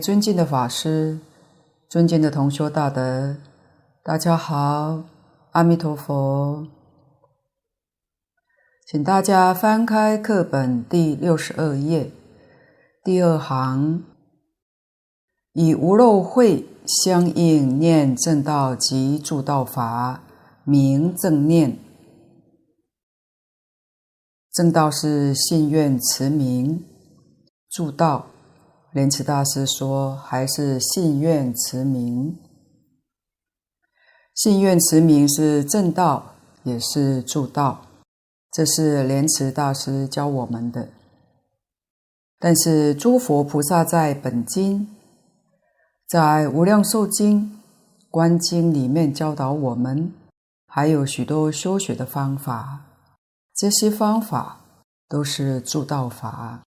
尊敬的法师，尊敬的同修大德，大家好，阿弥陀佛。请大家翻开课本第六十二页，第二行，以无漏慧相应念正道及助道法，名正念。正道是信愿持名，助道。莲池大师说：“还是信愿持名，信愿持名是正道，也是助道。这是莲池大师教我们的。但是诸佛菩萨在本经、在无量寿经、观经里面教导我们，还有许多修学的方法，这些方法都是助道法。”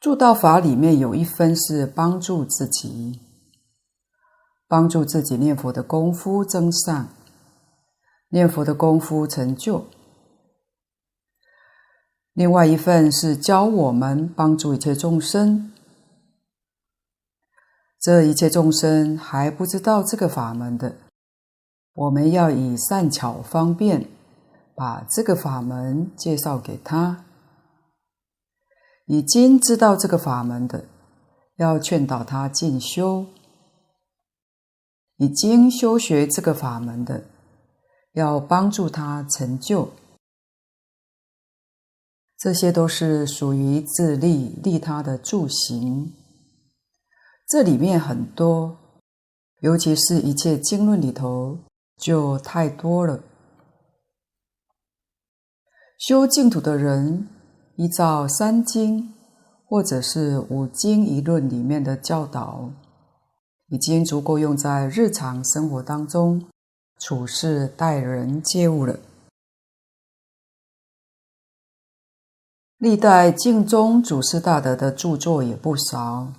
助道法里面有一分是帮助自己，帮助自己念佛的功夫增上，念佛的功夫成就；另外一份是教我们帮助一切众生，这一切众生还不知道这个法门的，我们要以善巧方便，把这个法门介绍给他。已经知道这个法门的，要劝导他进修；已经修学这个法门的，要帮助他成就。这些都是属于自利利他的助行。这里面很多，尤其是一切经论里头，就太多了。修净土的人。依照三经或者是五经一论里面的教导，已经足够用在日常生活当中处事待人接物了。历代净宗祖师大德的著作也不少。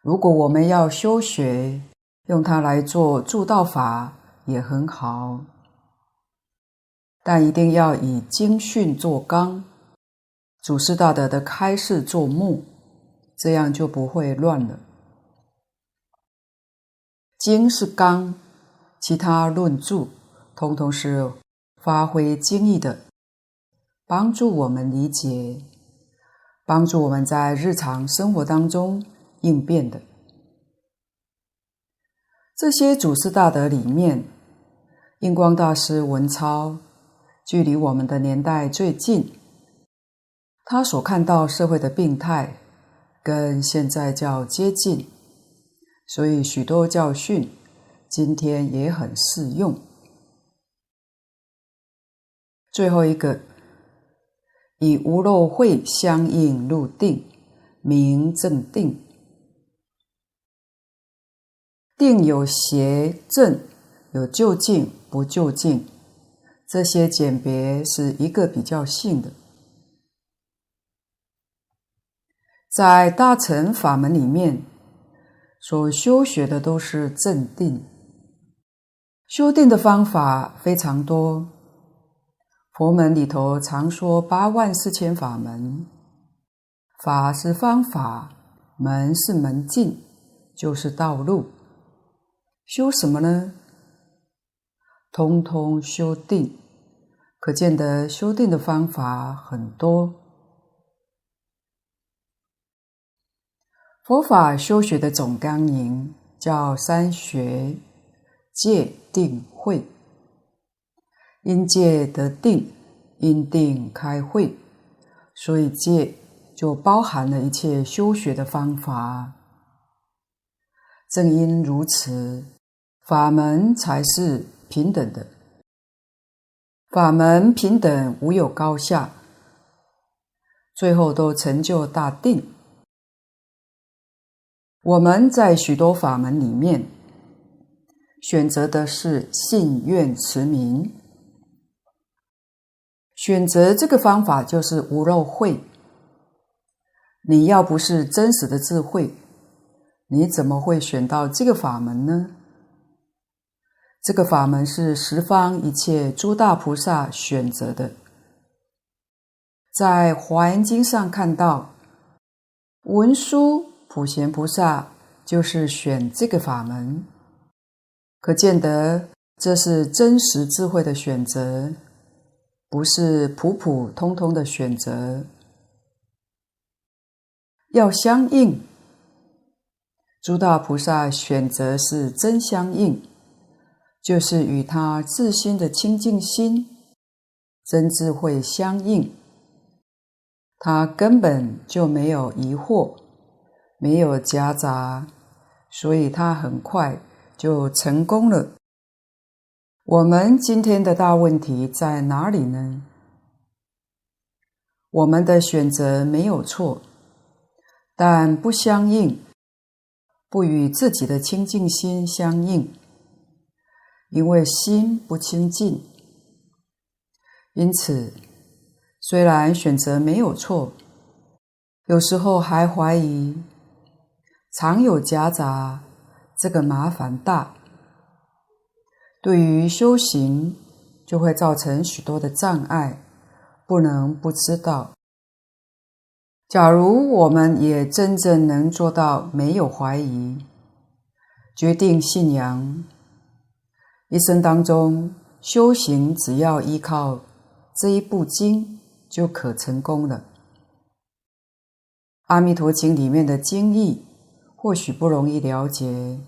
如果我们要修学，用它来做助道法也很好，但一定要以经训做纲。祖师大德的开示做目，这样就不会乱了。经是纲，其他论著通通是发挥经义的，帮助我们理解，帮助我们在日常生活当中应变的。这些祖师大德里面，印光大师文钞，距离我们的年代最近。他所看到社会的病态，跟现在较接近，所以许多教训今天也很适用。最后一个，以无漏慧相应入定，名正定。定有邪正，有究竟不究竟，这些简别是一个比较性的。在大乘法门里面，所修学的都是正定。修定的方法非常多，佛门里头常说八万四千法门，法是方法，门是门径，就是道路。修什么呢？通通修定，可见得修定的方法很多。佛法修学的总纲领叫三学：戒、定、慧。因戒得定，因定开慧，所以戒就包含了一切修学的方法。正因如此，法门才是平等的。法门平等，无有高下，最后都成就大定。我们在许多法门里面选择的是信愿持名，选择这个方法就是无漏慧。你要不是真实的智慧，你怎么会选到这个法门呢？这个法门是十方一切诸大菩萨选择的，在华严经上看到文殊普贤菩萨就是选这个法门，可见得这是真实智慧的选择，不是普普通通的选择。要相应，诸大菩萨选择是真相应，就是与他自心的清净心、真智慧相应。他根本就没有疑惑，没有夹杂，所以他很快就成功了。我们今天的大问题在哪里呢？我们的选择没有错。但不相应，不与自己的清净心相应，因为心不清净，因此虽然选择没有错，有时候还怀疑，常有夹杂，这个麻烦大，对于修行就会造成许多的障碍，不能不知道。假如我们也真正能做到没有怀疑，决定信仰，一生当中修行只要依靠这一部经就可成功了。《阿弥陀经》里面的经义或许不容易了解，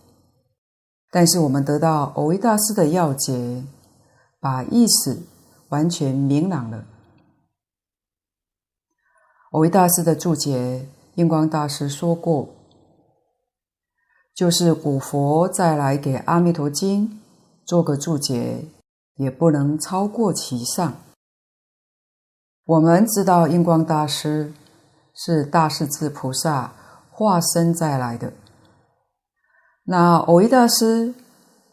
但是我们得到蕅益大师的要解，把意思完全明朗了。蕅益大师的注解，印光大师说过，就是古佛再来给《阿弥陀经》做个注解，也不能超过其上。我们知道印光大师是大势至菩萨化身再来的，那蕅益大师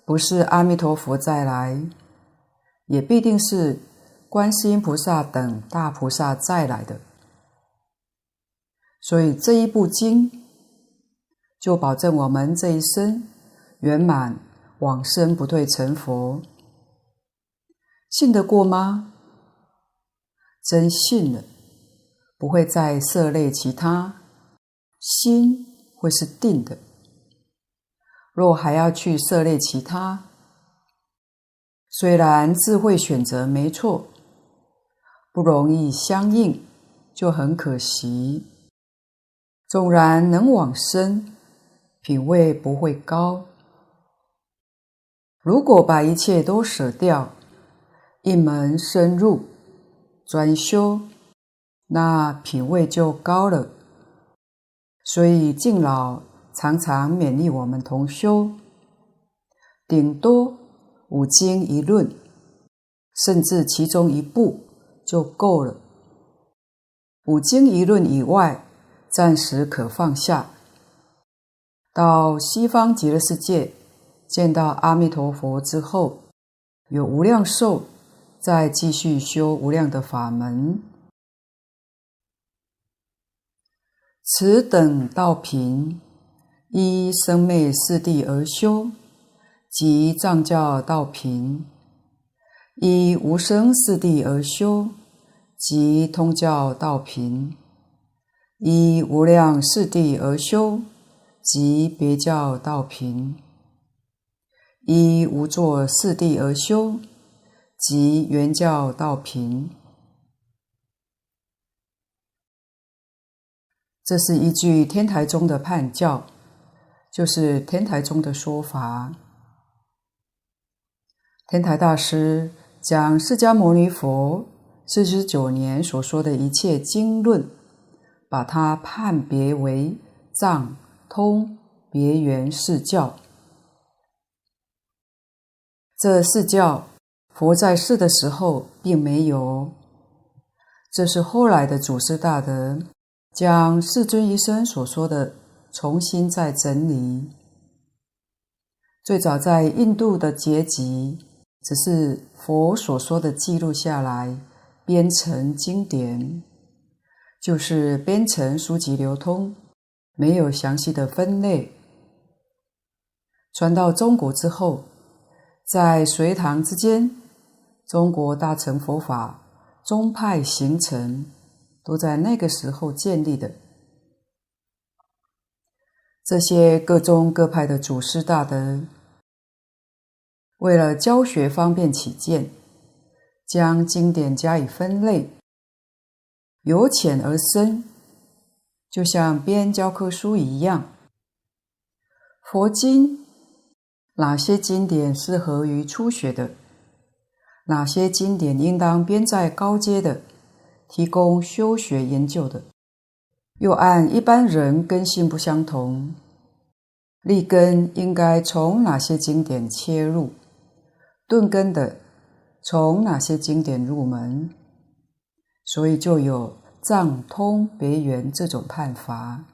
不是阿弥陀佛再来，也必定是观世音菩萨等大菩萨再来的。所以这一部经就保证我们这一生圆满往生不退成佛，信得过吗？真信了，不会再涉猎其他，心会是定的。若还要去涉猎其他，虽然智慧选择没错，不容易相应，就很可惜。纵然能往生，品位不会高。如果把一切都舍掉，一门深入专修，那品位就高了。所以敬老常常勉励我们同修，顶多五经一论，甚至其中一部就够了。五经一论以外，暂时可放下，到西方极乐世界见到阿弥陀佛之后，有无量寿，再继续修无量的法门。此等道品，依生灭四谛而修，即藏教道品；依无生四谛而修，即通教道品。依无量四谛而修，即别教道品；依无作四谛而修，即圆教道品。这是依据天台宗的判教，就是天台宗的说法。天台大师将释迦牟尼佛四十九年所说的一切经论。把它判别为藏、通、别圆四教。这四教，佛在世的时候并没有，这是后来的祖师大德将世尊一生所说的重新再整理。最早在印度的结集，只是佛所说的记录下来，编成经典。就是编成书籍流通，没有详细的分类。传到中国之后，在隋唐之间，中国大乘佛法宗派形成，都在那个时候建立的。这些各宗各派的祖师大德，为了教学方便起见，将经典加以分类，由浅而深，就像编教科书一样。佛经哪些经典适合于初学的？哪些经典应当编在高阶的，提供修学研究的？又按一般人根性不相同，立根应该从哪些经典切入？顿根的从哪些经典入门？所以就有藏通别圆这种判法。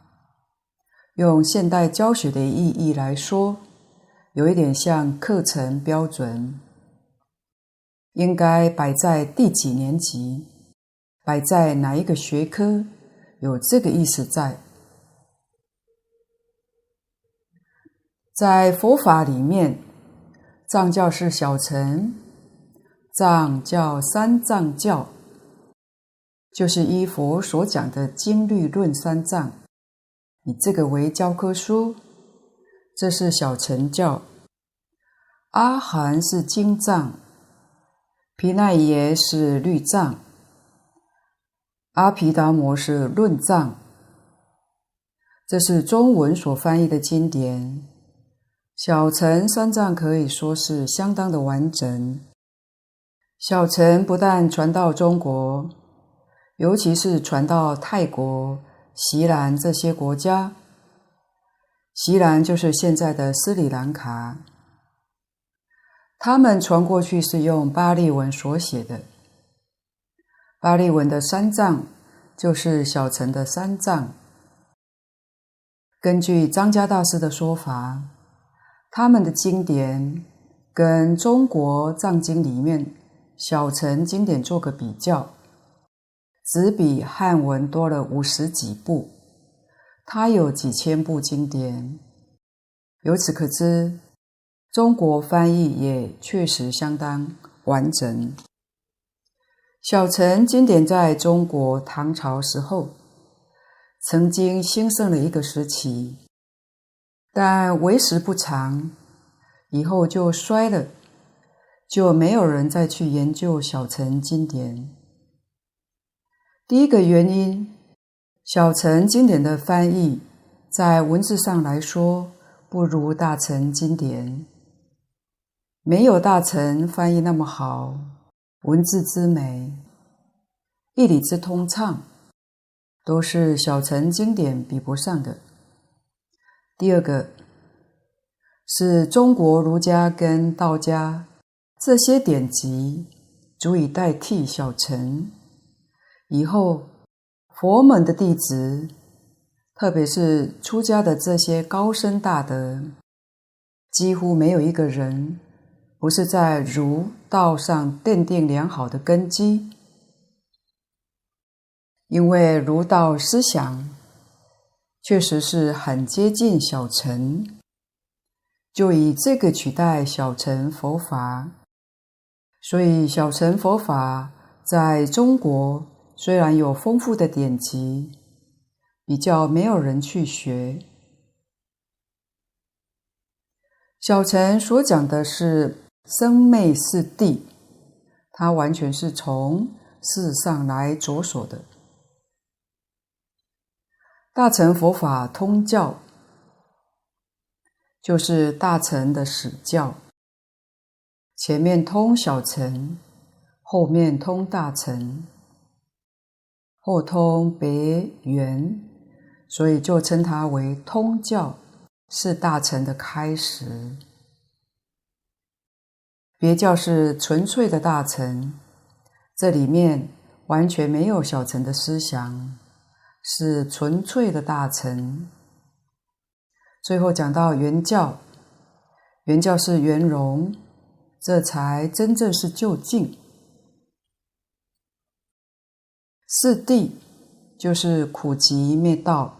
用现代教学的意义来说，有一点像课程标准，应该摆在第几年级，摆在哪一个学科？有这个意思在，在佛法里面，藏教是小乘，藏教三藏教，就是依佛所讲的经律论三藏，以这个为教科书，这是小乘教。阿含是经藏，毗奈耶是律藏。阿毗达摩是论藏，这是中文所翻译的经典。小乘三藏可以说是相当的完整。小乘不但传到中国，尤其是传到泰国、锡兰这些国家。锡兰就是现在的斯里兰卡，他们传过去是用巴利文所写的。巴利文的三藏就是小乘的三藏。根据张家大师的说法，他们的经典跟中国藏经里面小乘经典做个比较，只比汉文多了五十几部，它有几千部经典。由此可知，中国翻译也确实相当完整。小乘经典在中国唐朝时候曾经兴盛了一个时期，但为时不长，以后就衰了，就没有人再去研究小乘经典。第一个原因，小乘经典的翻译在文字上来说不如大乘经典，没有大乘翻译那么好。文字之美，义理之通畅，都是小乘经典比不上的。第二个，是中国儒家跟道家这些典籍足以代替小乘。以后佛门的弟子，特别是出家的这些高僧大德，几乎没有一个人。不是在儒道上奠定良好的根基，因为儒道思想确实是很接近小乘，就以这个取代小乘佛法，所以小乘佛法在中国虽然有丰富的典籍，比较没有人去学。小乘所讲的是。生灭四地，它完全是从事上来着手的。大乘佛法通教，就是大乘的始教，前面通小乘，后面通大乘，后通别圆，所以就称它为通教，是大乘的开始。别教是纯粹的大乘，这里面完全没有小乘的思想，是纯粹的大乘。最后讲到圆教，圆教是圆融，这才真正是究竟。四谛就是苦集灭道，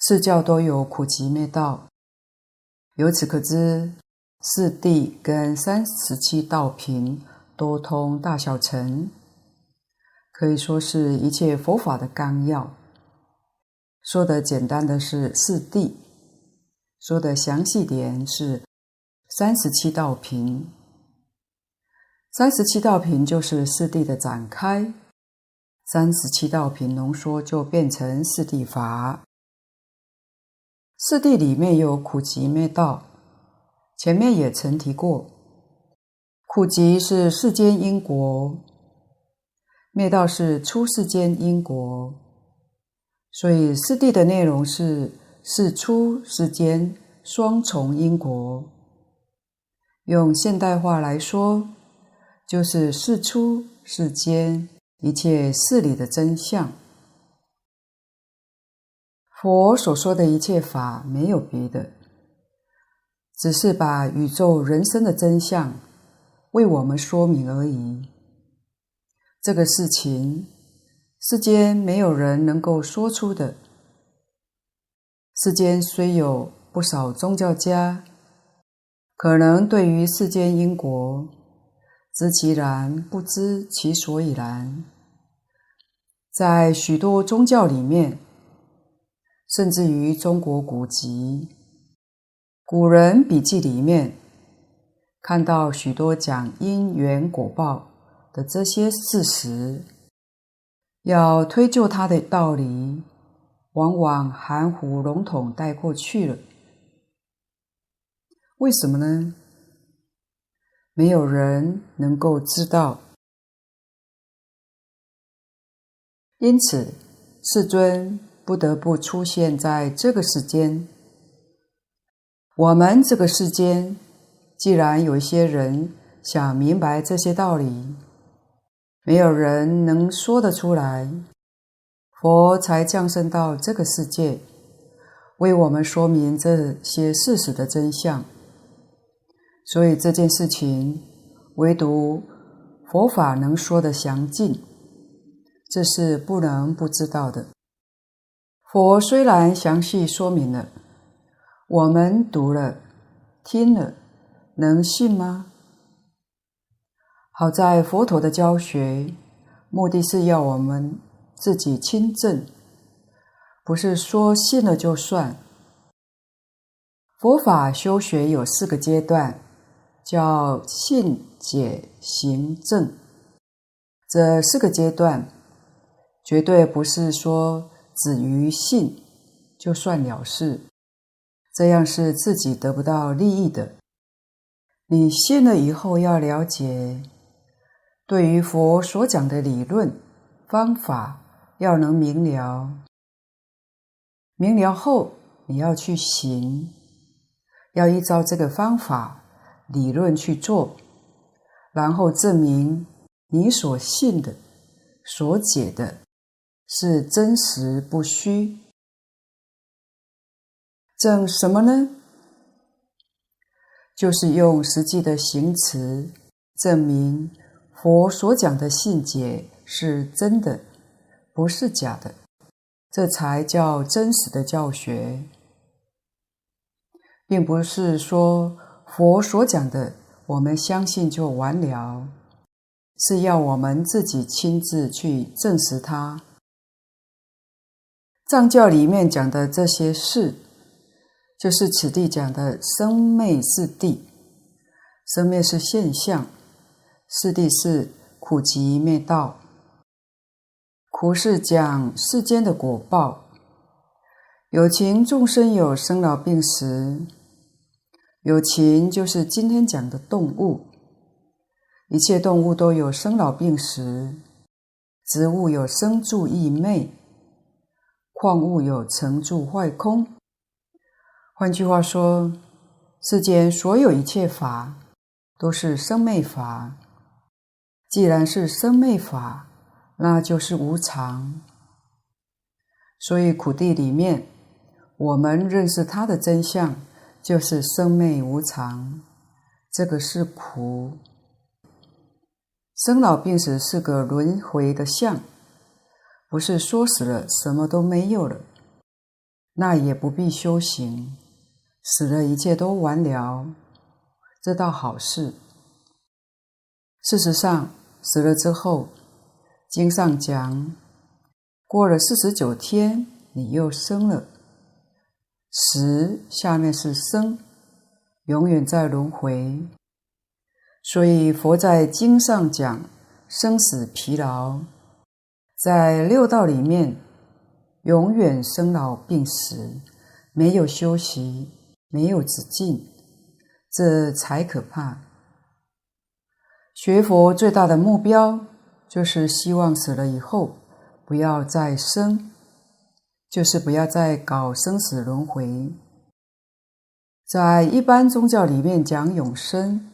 四教都有苦集灭道，由此可知。四谛跟三十七道品多通大小乘，可以说是一切佛法的纲要。说的简单的是四谛，说的详细点是三十七道品。三十七道品就是四谛的展开，三十七道品浓缩就变成四谛法。四谛里面有苦集灭道，前面也曾提过，苦集是世间因果，灭道是出世间因果，所以四谛的内容是世出世间双重因果。用现代话来说，就是世出世间一切事理的真相。佛所说的一切法没有别的，只是把宇宙人生的真相为我们说明而已。这个事情，世间没有人能够说出的。世间虽有不少宗教家，可能对于世间因果，知其然，不知其所以然。在许多宗教里面，甚至于中国古籍、古人笔记里面，看到许多讲因缘果报的这些事实，要推究它的道理，往往含糊笼统带过去了。为什么呢？没有人能够知道，因此世尊不得不出现在这个世间。我们这个世间，既然有一些人想明白这些道理，没有人能说得出来，佛才降生到这个世界，为我们说明这些事实的真相。所以这件事情，唯独佛法能说得详尽，这是不能不知道的。佛虽然详细说明了，我们读了、听了，能信吗？好在佛陀的教学，目的是要我们自己亲证，不是说信了就算。佛法修学有四个阶段。叫信解行证，这四个阶段绝对不是说止于信就算了事，这样是自己得不到利益的。你信了以后要了解，对于佛所讲的理论方法要能明了，明了后你要去行，要依照这个方法。理论去做，然后证明你所信的、所解的是真实不虚。证什么呢？就是用实际的行持证明佛所讲的信解是真的，不是假的，这才叫真实的教学，并不是说。佛所讲的，我们相信就完了，是要我们自己亲自去证实它。藏教里面讲的这些事，就是此地讲的生灭四谛。生灭是现象，四谛是苦集灭道。苦是讲世间的果报，有情众生有生老病死。有情就是今天讲的动物，一切动物都有生老病死，植物有生住异灭，矿物有成住坏空。换句话说，世间所有一切法都是生灭法。既然是生灭法，那就是无常。所以苦谛里面，我们认识它的真相。就是生灭无常，这个是苦。生老病死是个轮回的相，不是说死了什么都没有了，那也不必修行，死了一切都完了，这倒好事。事实上，死了之后，经上讲，过了四十九天，你又生了。死下面是生，永远在轮回。所以佛在经上讲生死疲劳，在六道里面永远生老病死，没有休息，没有止境，这才可怕。学佛最大的目标，就是希望死了以后不要再生，就是不要再搞生死轮回。在一般宗教里面讲永生，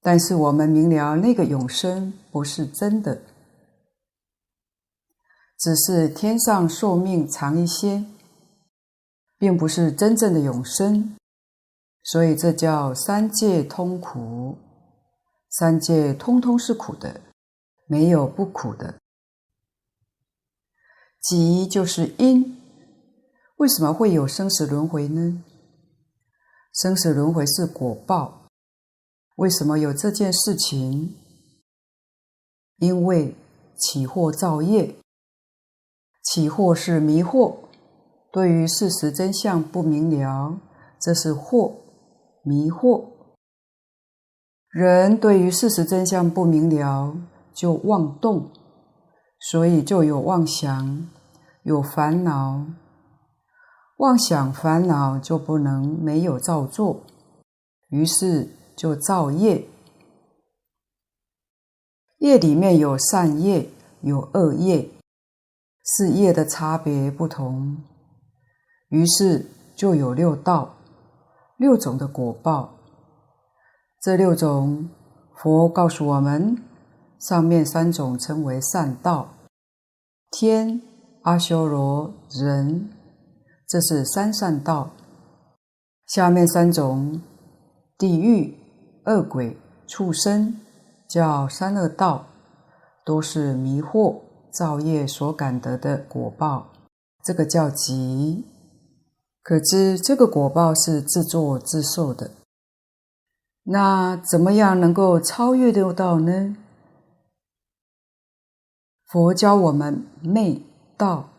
但是我们明了那个永生不是真的，只是天上寿命长一些，并不是真正的永生，所以这叫三界通苦。三界通通是苦的，没有不苦的。集就是因，为什么会有生死轮回呢？生死轮回是果报，为什么有这件事情？因为起惑造业，起惑是迷惑，对于事实真相不明了，这是惑，迷惑。人对于事实真相不明了，就妄动，所以就有妄想，有烦恼。妄想烦恼就不能没有造作，于是就造业。业里面有善业，有恶业，是业的差别不同，于是就有六道，六种的果报。这六种，佛告诉我们，上面三种称为善道，天、阿修罗、人，这是三善道；下面三种，地狱、恶鬼、畜生，叫三恶道，都是迷惑造业所感得的果报，这个叫集。可知这个果报是自作自受的。那怎么样能够超越六道呢？佛教我们灭道，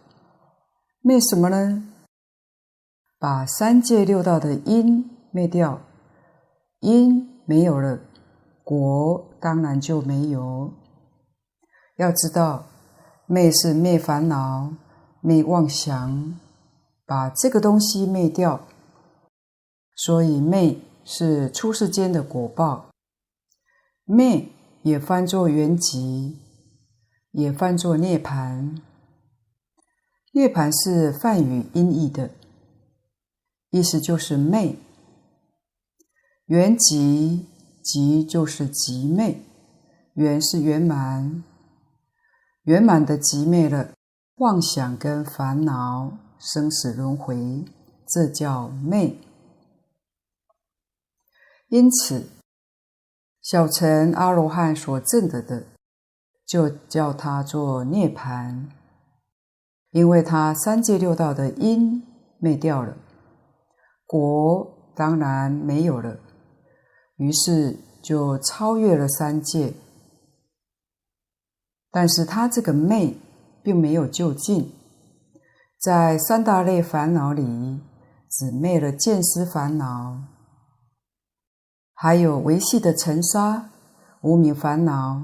灭什么呢？把三界六道的因灭掉，因没有了，果当然就没有。要知道，灭是灭烦恼，灭妄想，把这个东西灭掉，所以灭。是出世间的果报，灭也翻作圆寂，也翻作涅槃。涅槃是梵语音译的，意思就是灭。圆寂，寂就是寂灭，圆是圆满，圆满的寂灭了妄想跟烦恼，生死轮回，这叫昧。因此，小乘阿罗汉所证得的，就叫他做涅槃，因为他三界六道的因灭掉了，果当然没有了，于是就超越了三界。但是他这个昧并没有就近，在三大类烦恼里，只灭了见思烦恼。还有维系的尘沙、无明烦恼，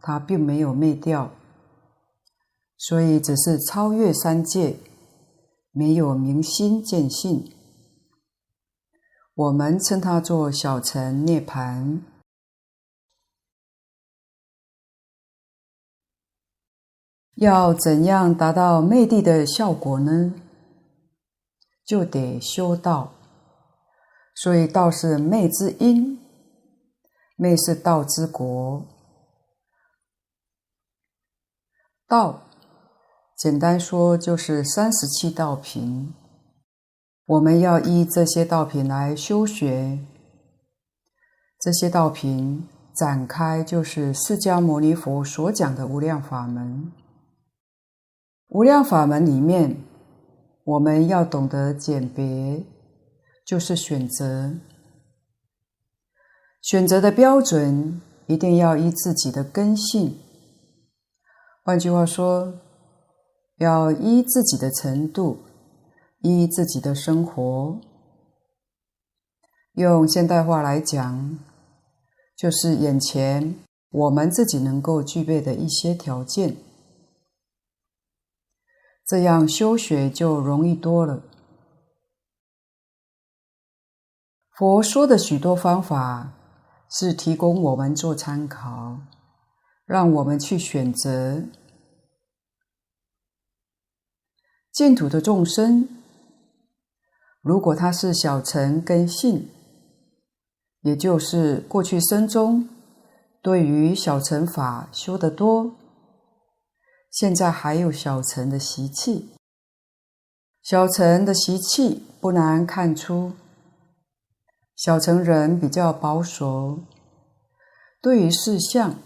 它并没有灭掉，所以只是超越三界，没有明心见性。我们称它做小乘涅槃。要怎样达到灭地的效果呢？就得修道。所以道是灭之因，灭是道之果。道，简单说就是三十七道品。我们要依这些道品来修学。这些道品展开就是释迦牟尼佛所讲的无量法门。无量法门里面，我们要懂得鉴别。就是选择，选择的标准一定要依自己的根性。换句话说，要依自己的程度，依自己的生活。用现代话来讲，就是眼前我们自己能够具备的一些条件，这样修学就容易多了。佛说的许多方法是提供我们做参考，让我们去选择。净土的众生，如果他是小乘根性，也就是过去生中对于小乘法修得多，现在还有小乘的习气。小乘的习气不难看出，小乘人比较保守，对于事项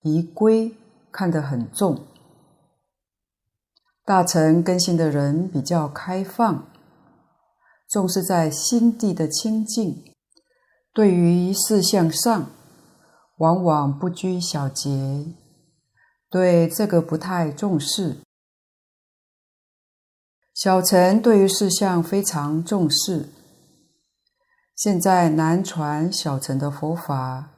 仪规看得很重。大乘根性的人比较开放，重视在心地的清净，对于事项上往往不拘小节，对这个不太重视。小乘对于事相非常重视。现在南传小乘的佛法，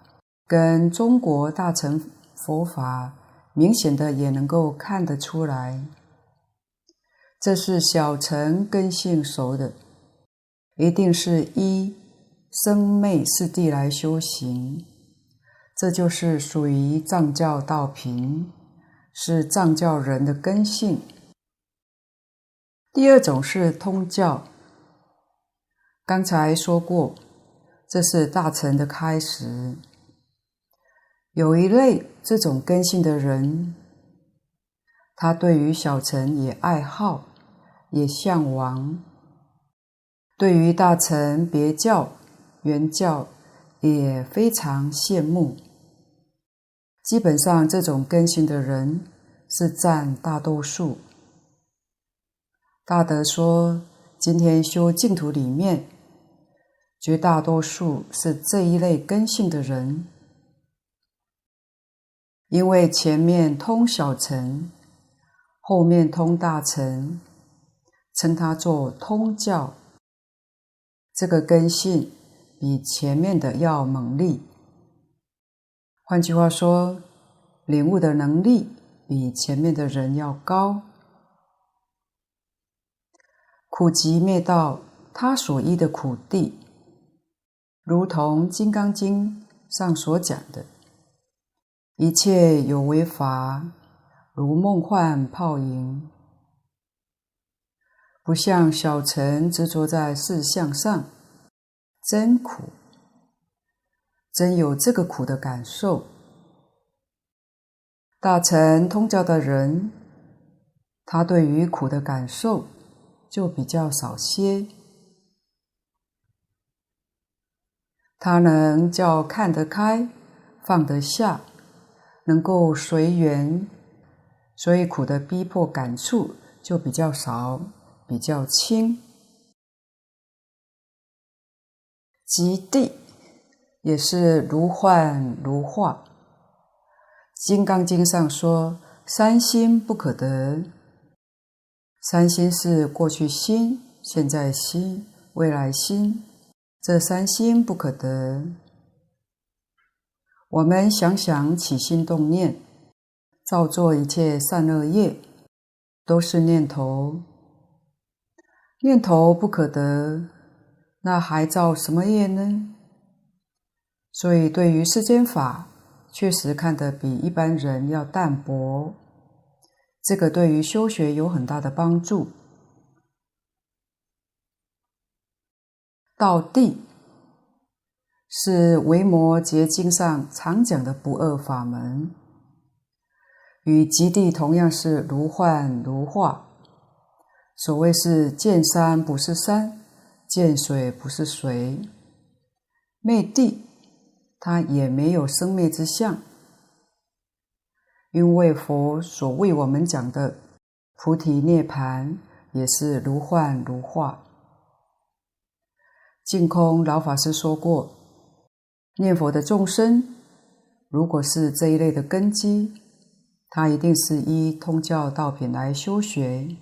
跟中国大乘佛法明显的也能够看得出来。这是小乘根性熟的，一定是依生灭四谛来修行，这就是属于藏教道品，是藏教人的根性。第二种是通教，刚才说过，这是大乘的开始。有一类这种根性的人，他对于小乘也爱好。也向往，对于大乘别教、原教也非常羡慕。基本上，这种根性的人是占大多数。大德说，今天修净土里面，绝大多数是这一类根性的人，因为前面通小乘，后面通大乘。称它做通教，这个根性比前面的要猛烈。换句话说，领悟的能力比前面的人要高。苦集灭道，他所依的苦谛，如同《金刚经》上所讲的，一切有为法，如梦幻泡影。不像小乘执着在事相上，真苦，真有这个苦的感受。大乘通教的人，他对于苦的感受就比较少些，他能叫看得开，放得下，能够随缘，所以苦的逼迫感触就比较少。比较轻，极地也是如幻如化。《金刚经》上说：“三心不可得。”三心是过去心、现在心、未来心，这三心不可得。我们想想起心动念，造作一切善恶业，都是念头。念头不可得，那还造什么业呢？所以，对于世间法，确实看得比一般人要淡薄。这个对于修学有很大的帮助。道地是《维摩诘经》上常讲的不二法门，与极地同样是如幻如化。所谓是见山不是山，见水不是水，灭地，它也没有生灭之相，因为佛所为我们讲的菩提涅槃也是如幻如化。净空老法师说过，念佛的众生，如果是这一类的根基，他一定是依通教道品来修学。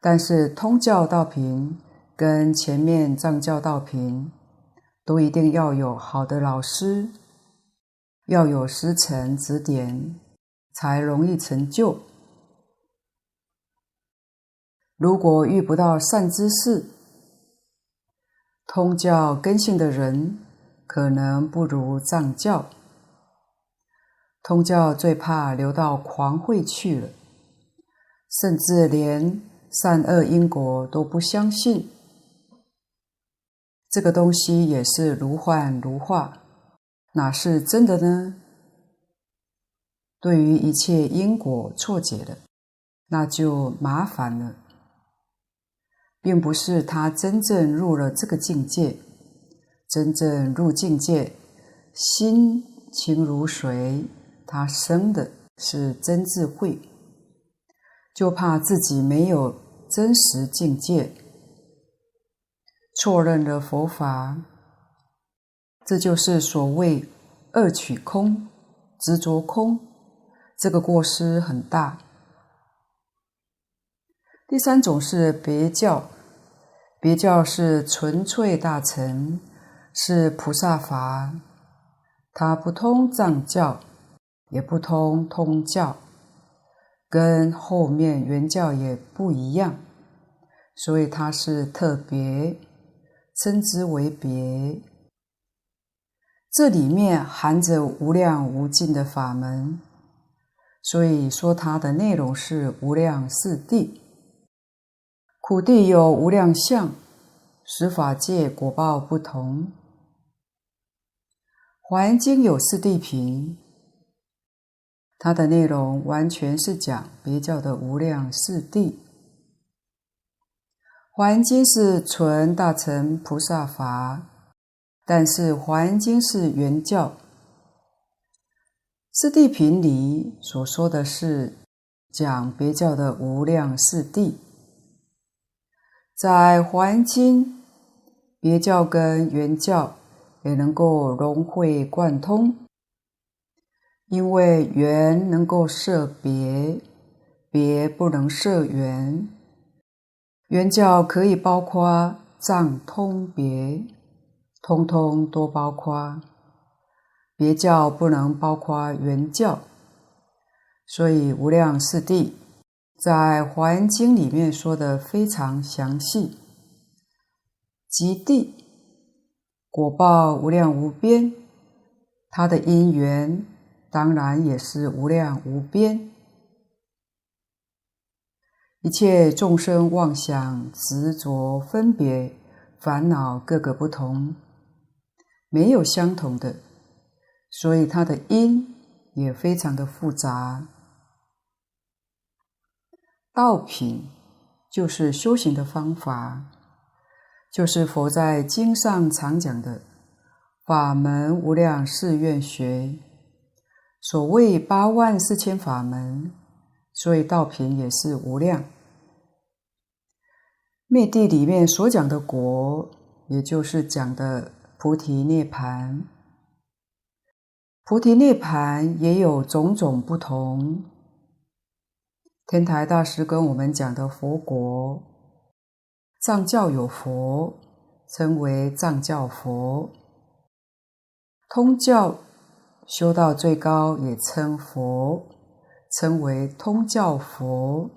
但是通教道品跟前面藏教道品，都一定要有好的老师，要有师承指点，才容易成就。如果遇不到善知识，通教根性的人，可能不如藏教。通教最怕流到狂会去了，甚至连善恶因果都不相信。这个东西也是如幻如化，哪是真的呢？对于一切因果错解了，那就麻烦了。并不是他真正入了这个境界，真正入境界，心清如水，他生的是真智慧，就怕自己没有真实境界，错认了佛法，这就是所谓二取空、执着空，这个过失很大。第三种是别教，别教是纯粹大乘，是菩萨法，它不通藏教，也不通通教，跟后面原教也不一样，所以它是特别，称之为别。这里面含着无量无尽的法门，所以说它的内容是无量四谛。苦地有无量相，十法界果报不同。华严经有四地品，它的内容完全是讲别教的无量四谛。华严经是纯大乘菩萨法，但是华严经是原教。四谛品里所说的是讲别教的无量四谛。在《华严经》，别教跟原教也能够融会贯通，因为缘能够摄别，别不能摄缘。原教可以包括藏通别，通通都包括；别教不能包括原教，所以无量四谛。在《华严经》里面说的非常详细，极谛果报无量无边，它的因缘当然也是无量无边。一切众生妄想执着分别烦恼各个不同，没有相同的，所以它的因也非常的复杂。道品就是修行的方法，就是佛在经上常讲的法门无量誓愿学。所谓八万四千法门，所以道品也是无量。灭地里面所讲的国，也就是讲的菩提涅槃。菩提涅槃也有种种不同。天台大师跟我们讲的佛国，藏教有佛，称为藏教佛；通教修到最高也称佛，称为通教佛；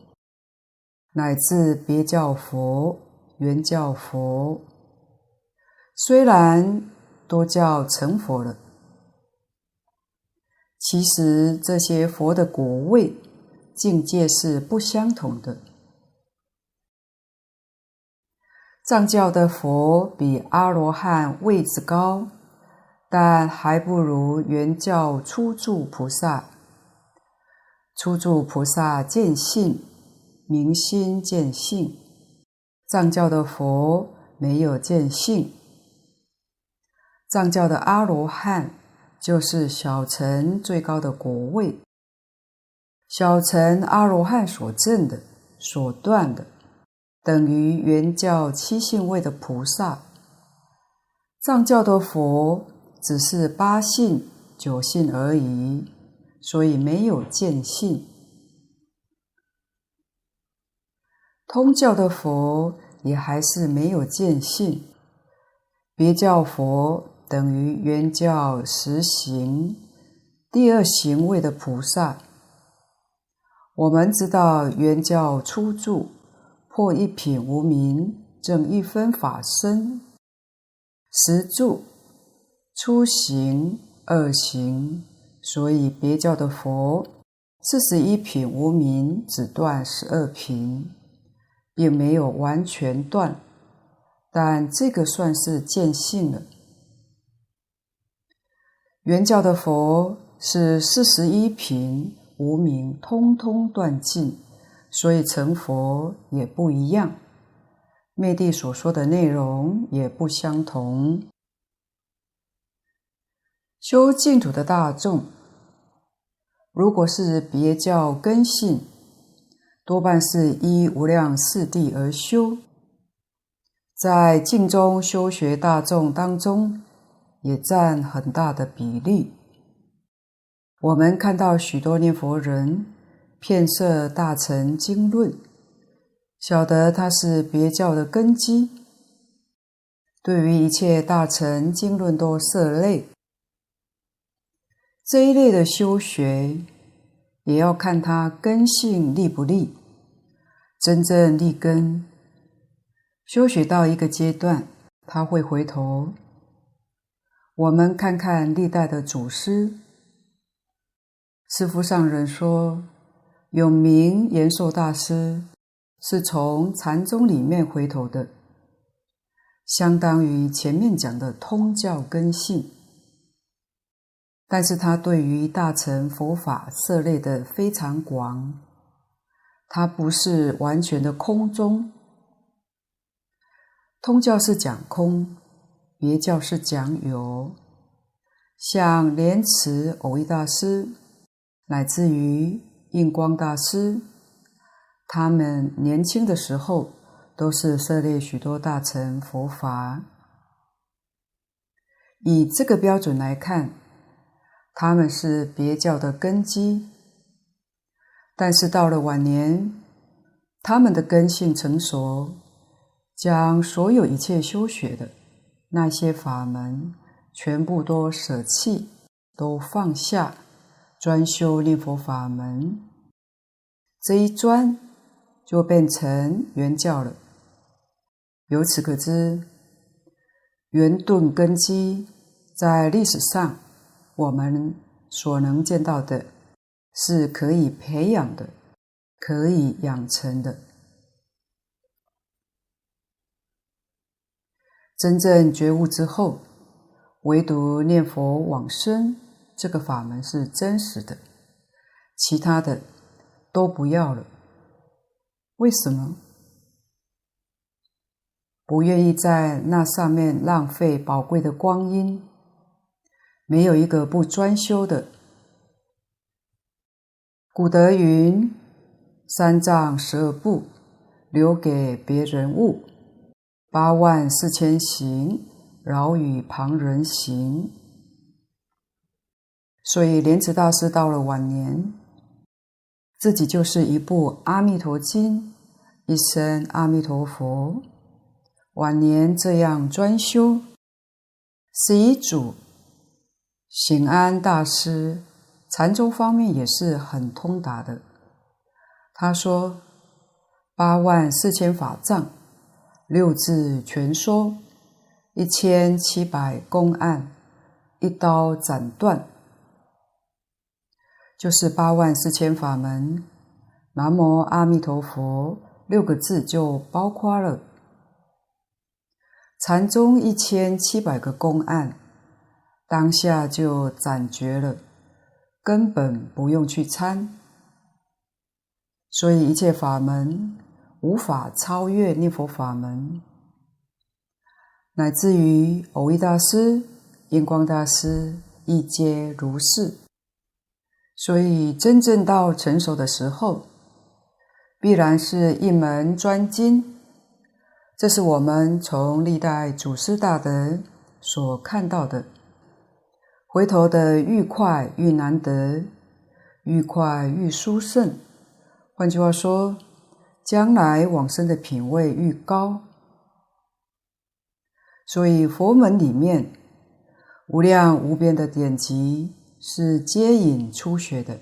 乃至别教佛、原教佛，虽然都叫成佛了，其实这些佛的果位。境界是不相同的。藏教的佛比阿罗汉位置高，但还不如原教初住菩萨。初住菩萨见性，明心见性；藏教的佛没有见性。藏教的阿罗汉就是小乘最高的果位。小乘阿罗汉所证的、所断的，等于原教七信位的菩萨。藏教的佛只是八信、九信而已，所以没有见性。通教的佛也还是没有见性，别教佛等于原教实行第二行位的菩萨。我们知道原教初住破一品无明，证一分法身，实住初行二行，所以别教的佛四十一品无明只断十二品。并没有完全断，但这个算是见性了。原教的佛是四十一品无明通通断尽，所以成佛也不一样。灭地所说的内容也不相同。修净土的大众，如果是别教根性。多半是依无量四谛而修，在净宗修学大众当中，也占很大的比例。我们看到许多念佛人遍摄大乘经论，晓得它是别教的根基。对于一切大乘经论都涉类，这一类的修学。也要看他根性利不利，真正立根，修学到一个阶段，他会回头。我们看看历代的祖师，师父上人说，永明延寿大师是从禅宗里面回头的，相当于前面讲的通教根性。但是他对于大乘佛法涉猎的非常广，他不是完全的空宗。通教是讲空，别教是讲有。像莲池藕益大师，乃至于印光大师，他们年轻的时候都是涉猎许多大乘佛法。以这个标准来看。他们是别教的根基，但是到了晚年，他们的根性成熟，将所有一切修学的那些法门全部都舍弃，都放下，专修念佛法门。这一专就变成原教了。由此可知，圆顿根基在历史上。我们所能见到的，是可以培养的，可以养成的。真正觉悟之后，唯独念佛往生这个法门是真实的，其他的都不要了。为什么？不愿意在那上面浪费宝贵的光阴。没有一个不专修的。古德云：“三藏十二部，留给别人悟；八万四千行，饶与旁人行。”所以莲池大师到了晚年，自己就是一部《阿弥陀经》，一声阿弥陀佛。晚年这样专修，是以主。显安大师，禅宗方面也是很通达的。他说：“八万四千法藏，六字全说，一千七百公案，一刀斩断，就是八万四千法门。南无阿弥陀佛六个字就包括了禅宗一千七百个公案。”当下就斩绝了，根本不用去参，所以一切法门无法超越念佛法门，乃至于藕益大师、印光大师亦皆如是。所以真正到成熟的时候，必然是一门专精。这是我们从历代祖师大德所看到的。回头的愈快愈难得，愈快愈殊胜。换句话说，将来往生的品位愈高。所以佛门里面无量无边的典籍是接引初学的，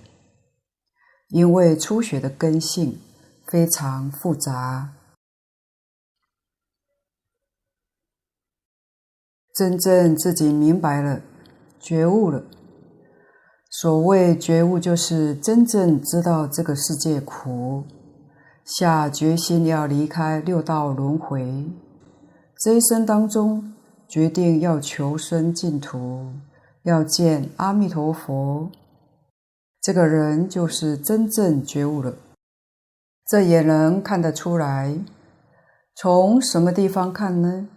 因为初学的根性非常复杂，真正自己明白了，觉悟了。所谓觉悟，就是真正知道这个世界苦，下决心要离开六道轮回。这一生当中，决定要求生净土，要见阿弥陀佛。这个人就是真正觉悟了。这也能看得出来。从什么地方看呢？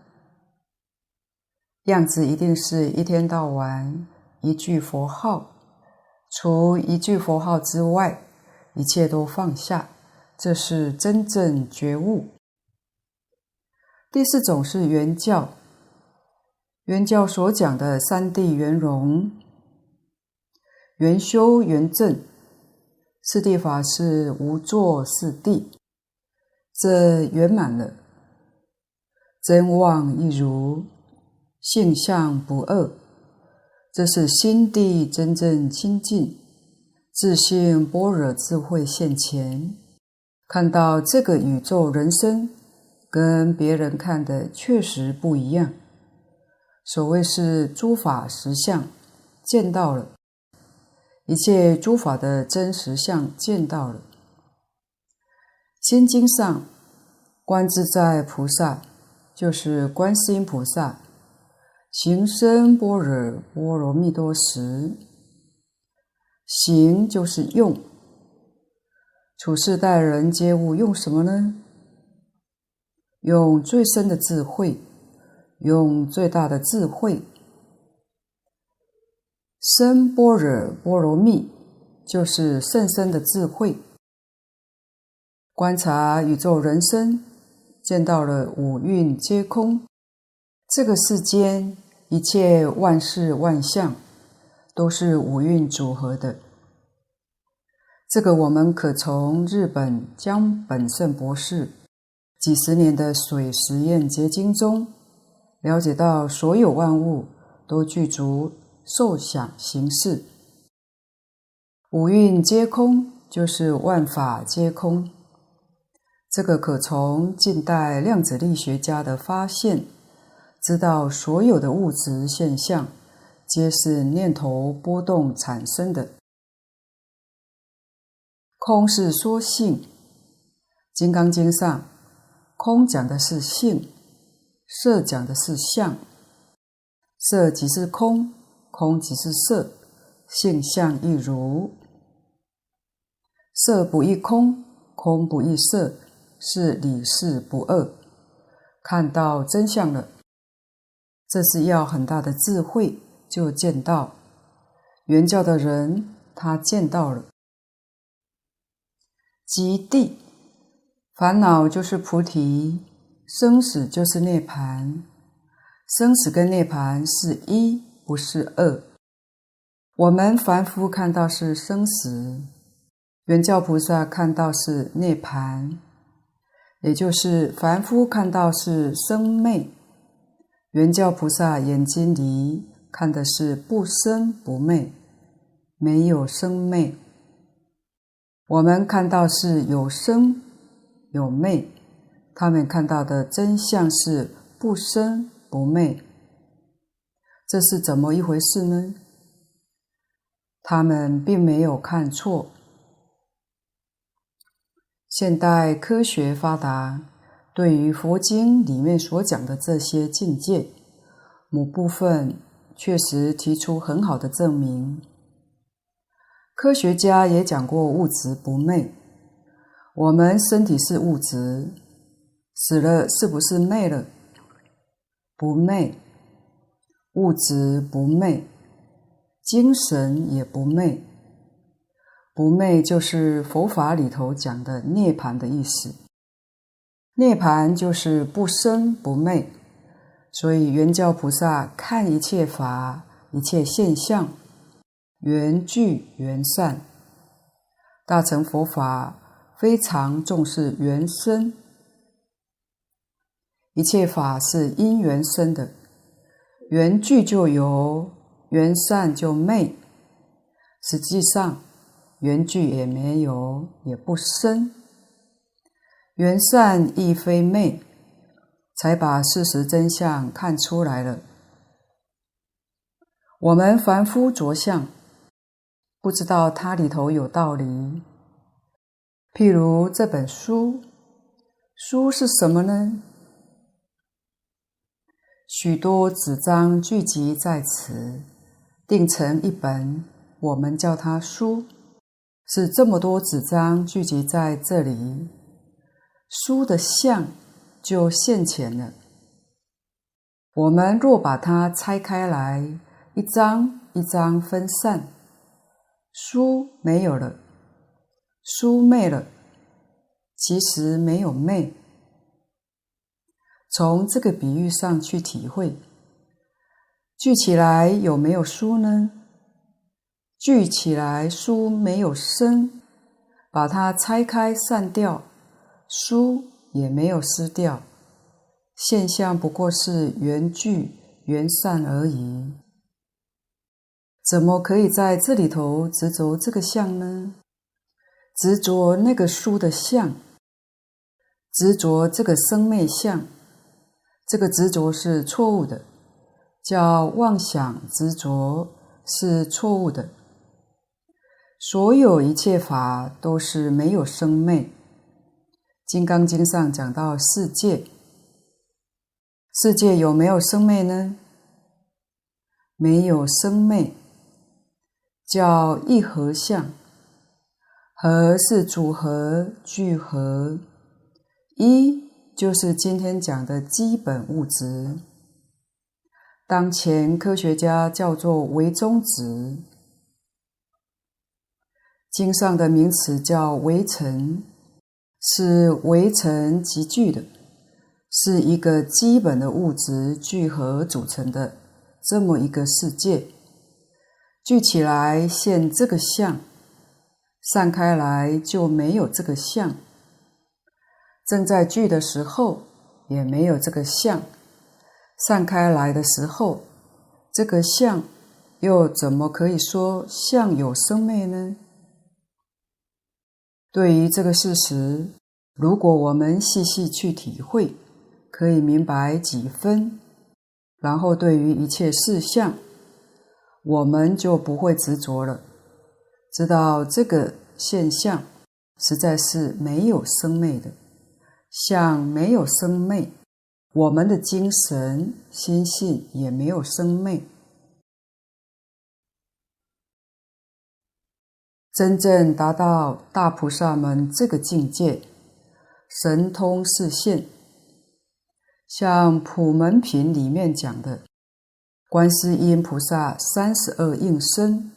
样子一定是一天到晚一句佛号。除一句佛号之外，一切都放下，这是真正觉悟。第四种是圆教，圆教所讲的三谛圆融、圆修、圆证，四谛法是无作四谛，这圆满了，真妄一如，性相不二。这是心地真正清净，自性般若智慧现前，看到这个宇宙人生跟别人看的确实不一样。所谓是诸法实相，见到了一切诸法的真实相，见到了。心经上，观自在菩萨就是观世音菩萨。行深般若波罗蜜多时，行就是用，处事待人接物用什么呢？用最深的智慧，用最大的智慧。深般若波罗蜜就是甚深的智慧。观察宇宙人生，见到了五蕴皆空，这个世间。一切万事万象都是五蕴组合的。这个我们可从日本江本胜博士几十年的水实验结晶中了解到，所有万物都具足受想行识，五蕴皆空，就是万法皆空。这个可从近代量子力学家的发现。知道所有的物质现象，皆是念头波动产生的。空是说性，《金刚经》上，空讲的是性，色讲的是相。色即是空，空即是色，性相亦如。色不异空，空不异色，是理事不二。看到真相了。这是要很大的智慧，就见到圆教的人，他见到了极地，烦恼就是菩提，生死就是涅槃，生死跟涅槃是一，不是二。我们凡夫看到是生死，圆教菩萨看到是涅槃，也就是凡夫看到是生灭。圆教菩萨眼睛里看的是不生不灭，没有生灭。我们看到是有生有灭，他们看到的真相是不生不灭。这是怎么一回事呢？他们并没有看错。现代科学发达。对于佛经里面所讲的这些境界，某部分确实提出很好的证明。科学家也讲过物质不灭，我们身体是物质，死了是不是灭了？不灭，物质不灭，精神也不灭。不灭就是佛法里头讲的涅槃的意思。涅槃就是不生不灭，所以圆教菩萨看一切法、一切现象，缘聚缘散；大乘佛法非常重视缘生，一切法是因缘生的，缘聚就有，缘散就灭。实际上，缘聚也没有，也不生；缘散亦非昧，才把事实真相看出来了。我们凡夫着相，不知道它里头有道理。譬如这本书，书是什么呢？许多纸张聚集在此，定成一本，我们叫它书。是这么多纸张聚集在这里，书的相就现前了。我们若把它拆开来，一张一张分散，书没有了。书灭了，其实没有灭。从这个比喻上去体会，聚起来有没有书呢？聚起来书没有生，把它拆开散掉，书也没有失掉。现象不过是缘聚缘散而已。怎么可以在这里头执着这个相呢？执着那个书的相，执着这个生灭相，这个执着是错误的，叫妄想执着是错误的。所有一切法都是没有生灭。《金刚经》上讲到世界，世界有没有生灭呢？没有生灭，叫一合相。合是组合、聚合，一就是今天讲的基本物质。当前科学家叫做唯中子，经上的名词叫唯尘，是唯尘集聚的，是一个基本的物质聚合组成的这么一个世界，聚起来现这个相。散开来就没有这个相，正在聚的时候也没有这个相，散开来的时候，这个相又怎么可以说相有生灭呢？对于这个事实，如果我们细细去体会，可以明白几分，然后对于一切事相，我们就不会执着了。知道这个现象实在是没有生灭的，像没有生灭，我们的精神心性也没有生灭。真正达到大菩萨们这个境界，神通示现，像《普门品》里面讲的，观世音菩萨三十二应身。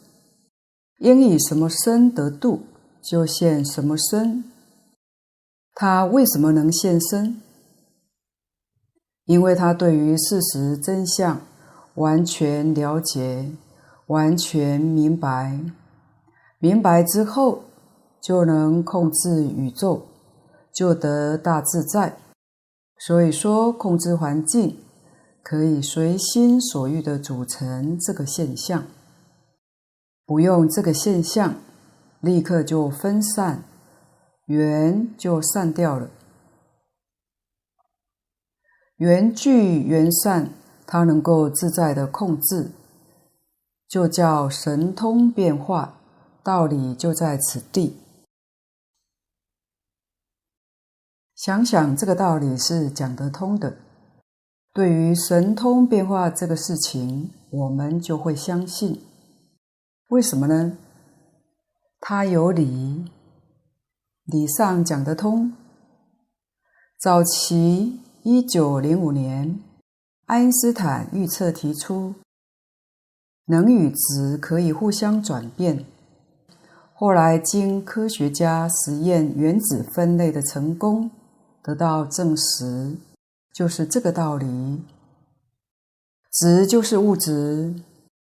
应以什么身得度，就现什么身。他为什么能现身？因为他对于事实真相完全了解，完全明白。明白之后，就能控制宇宙，就得大自在。所以说，控制环境，可以随心所欲地组成这个现象。不用这个现象，立刻就分散，缘就散掉了。缘聚缘散，它能够自在的控制，就叫神通变化，道理就在此地。想想这个道理是讲得通的，对于神通变化这个事情，我们就会相信。为什么呢？它有理，理上讲得通。早期一九零五年，爱因斯坦预测提出，能与质可以互相转变。后来经科学家实验原子分类的成功，得到证实，就是这个道理。质就是物质。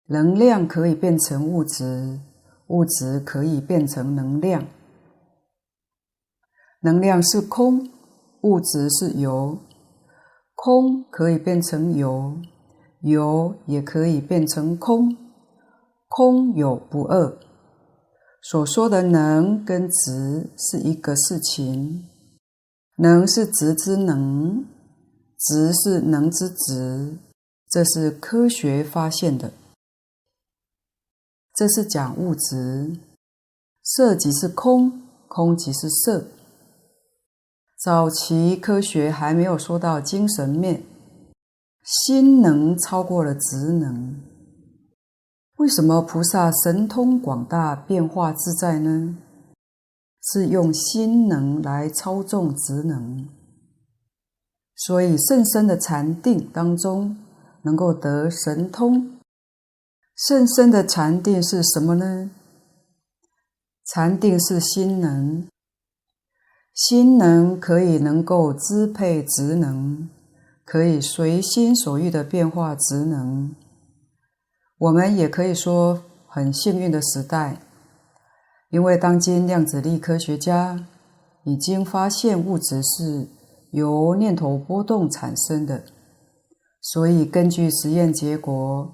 能量可以变成物质，物质可以变成能量。能量是空，物质是有，空可以变成有，有也可以变成空，空有不二。所说的能跟执是一个事情，能是执之能，执是能之执，这是科学发现的。这是讲物质，色即是空，空即是色。早期科学还没有说到精神面，心能超过了职能。为什么菩萨神通广大、变化自在呢？是用心能来操纵职能，所以甚深的禅定当中能够得神通。甚深的禅定是什么呢？禅定是心能，心能可以能够支配职能，可以随心所欲的变化职能。我们也可以说很幸运的时代，因为当今量子力科学家已经发现物质是由念头波动产生的，所以根据实验结果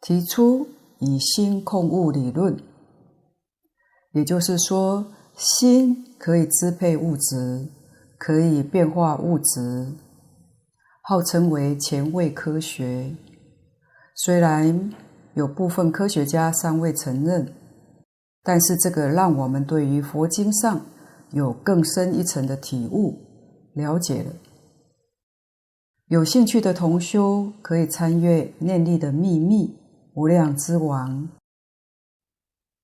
提出以心控物理论，也就是说，心可以支配物质，可以变化物质，号称为前卫科学。虽然有部分科学家尚未承认，但是这个让我们对于佛经上有更深一层的体悟，了解了。有兴趣的同修可以参阅《念力的秘密》《无量之王》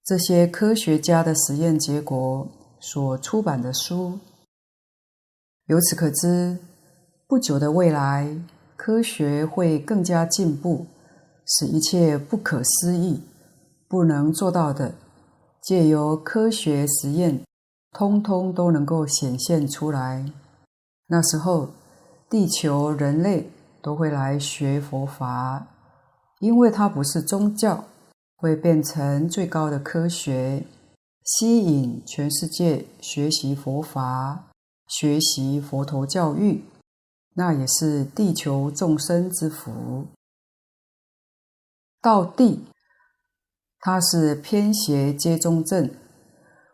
这些科学家的实验结果所出版的书。由此可知，不久的未来，科学会更加进步。使一切不可思议、不能做到的，借由科学实验，通通都能够显现出来。那时候，地球人类都会来学佛法，因为它不是宗教，会变成最高的科学，吸引全世界学习佛法、学习佛陀教育，那也是地球众生之福。道地，它是偏邪皆中正，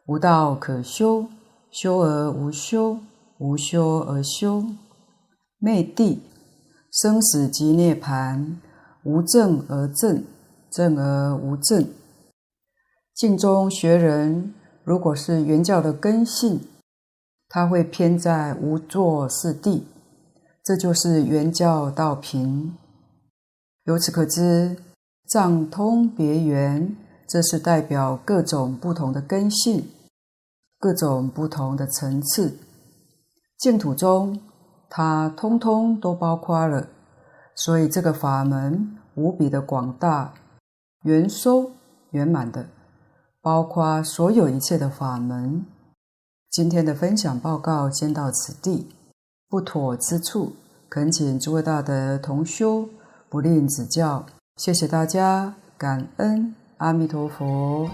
无道可修，修而无修，无修而修。昧地，生死即涅槃，无正而正，正而无正。净中学人如果是原教的根性，他会偏在无作是地，这就是原教道平。由此可知。藏通别圆，这是代表各种不同的根性，各种不同的层次。净土中，它通通都包括了，所以这个法门无比的广大、圆收、圆满的，包括所有一切的法门。今天的分享报告先到此地，不妥之处，恳请诸位大德同修不吝指教。谢谢大家，感恩阿弥陀佛。